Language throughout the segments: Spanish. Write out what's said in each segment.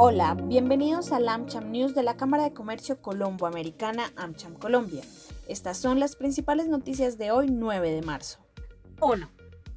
Hola, bienvenidos al AmCham News de la Cámara de Comercio Colombo-Americana AmCham Colombia. Estas son las principales noticias de hoy 9 de marzo. 1.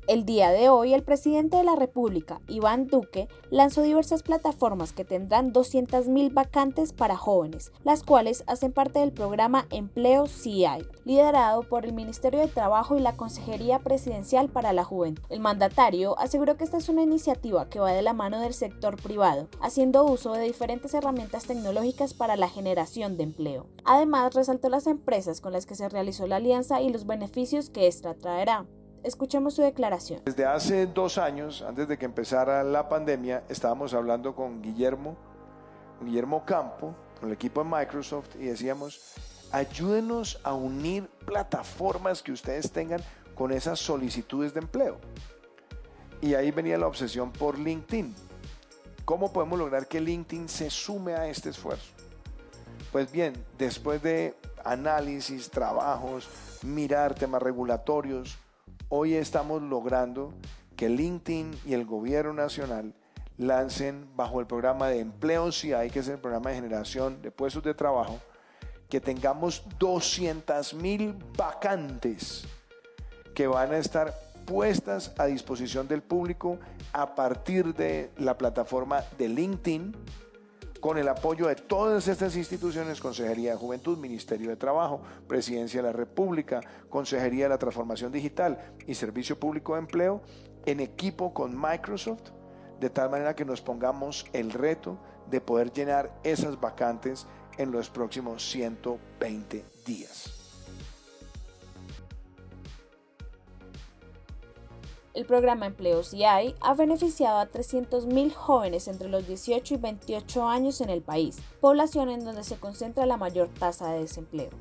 El día de hoy, el presidente de la República, Iván Duque, lanzó diversas plataformas que tendrán 200.000 vacantes para jóvenes, las cuales hacen parte del programa Empleo CI, liderado por el Ministerio de Trabajo y la Consejería Presidencial para la Juventud. El mandatario aseguró que esta es una iniciativa que va de la mano del sector privado, haciendo uso de diferentes herramientas tecnológicas para la generación de empleo. Además, resaltó las empresas con las que se realizó la alianza y los beneficios que esta traerá. Escuchemos su declaración. Desde hace dos años, antes de que empezara la pandemia, estábamos hablando con Guillermo, Guillermo Campo, con el equipo de Microsoft, y decíamos, ayúdenos a unir plataformas que ustedes tengan con esas solicitudes de empleo. Y ahí venía la obsesión por LinkedIn. ¿Cómo podemos lograr que LinkedIn se sume a este esfuerzo? Pues bien, después de análisis, trabajos, mirar temas regulatorios, hoy estamos logrando que LinkedIn y el gobierno nacional lancen bajo el programa de empleo hay que es el programa de generación de puestos de trabajo, que tengamos 200 mil vacantes que van a estar puestas a disposición del público a partir de la plataforma de LinkedIn con el apoyo de todas estas instituciones, Consejería de Juventud, Ministerio de Trabajo, Presidencia de la República, Consejería de la Transformación Digital y Servicio Público de Empleo, en equipo con Microsoft, de tal manera que nos pongamos el reto de poder llenar esas vacantes en los próximos 120 días. El programa Empleos IAI ha beneficiado a 300.000 jóvenes entre los 18 y 28 años en el país, población en donde se concentra la mayor tasa de desempleo.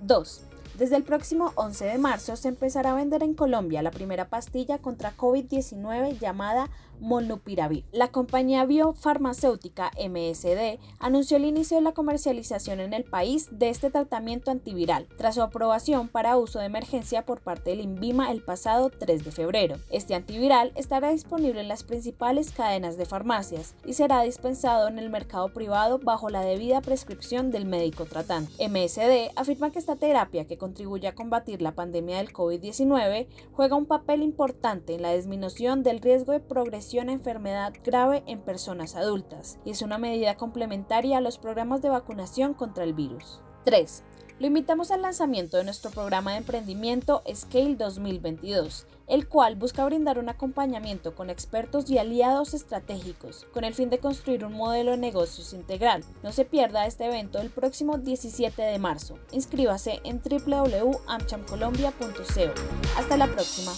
2. Desde el próximo 11 de marzo se empezará a vender en Colombia la primera pastilla contra COVID-19 llamada Molnupiravir. La compañía biofarmacéutica MSD anunció el inicio de la comercialización en el país de este tratamiento antiviral, tras su aprobación para uso de emergencia por parte del INVIMA el pasado 3 de febrero. Este antiviral estará disponible en las principales cadenas de farmacias y será dispensado en el mercado privado bajo la debida prescripción del médico tratante. MSD afirma que esta terapia que contribuye a combatir la pandemia del COVID-19 juega un papel importante en la disminución del riesgo de progresión enfermedad grave en personas adultas y es una medida complementaria a los programas de vacunación contra el virus. 3. Lo invitamos al lanzamiento de nuestro programa de emprendimiento Scale 2022, el cual busca brindar un acompañamiento con expertos y aliados estratégicos, con el fin de construir un modelo de negocios integral. No se pierda este evento el próximo 17 de marzo. Inscríbase en www.amchamcolombia.co. Hasta la próxima.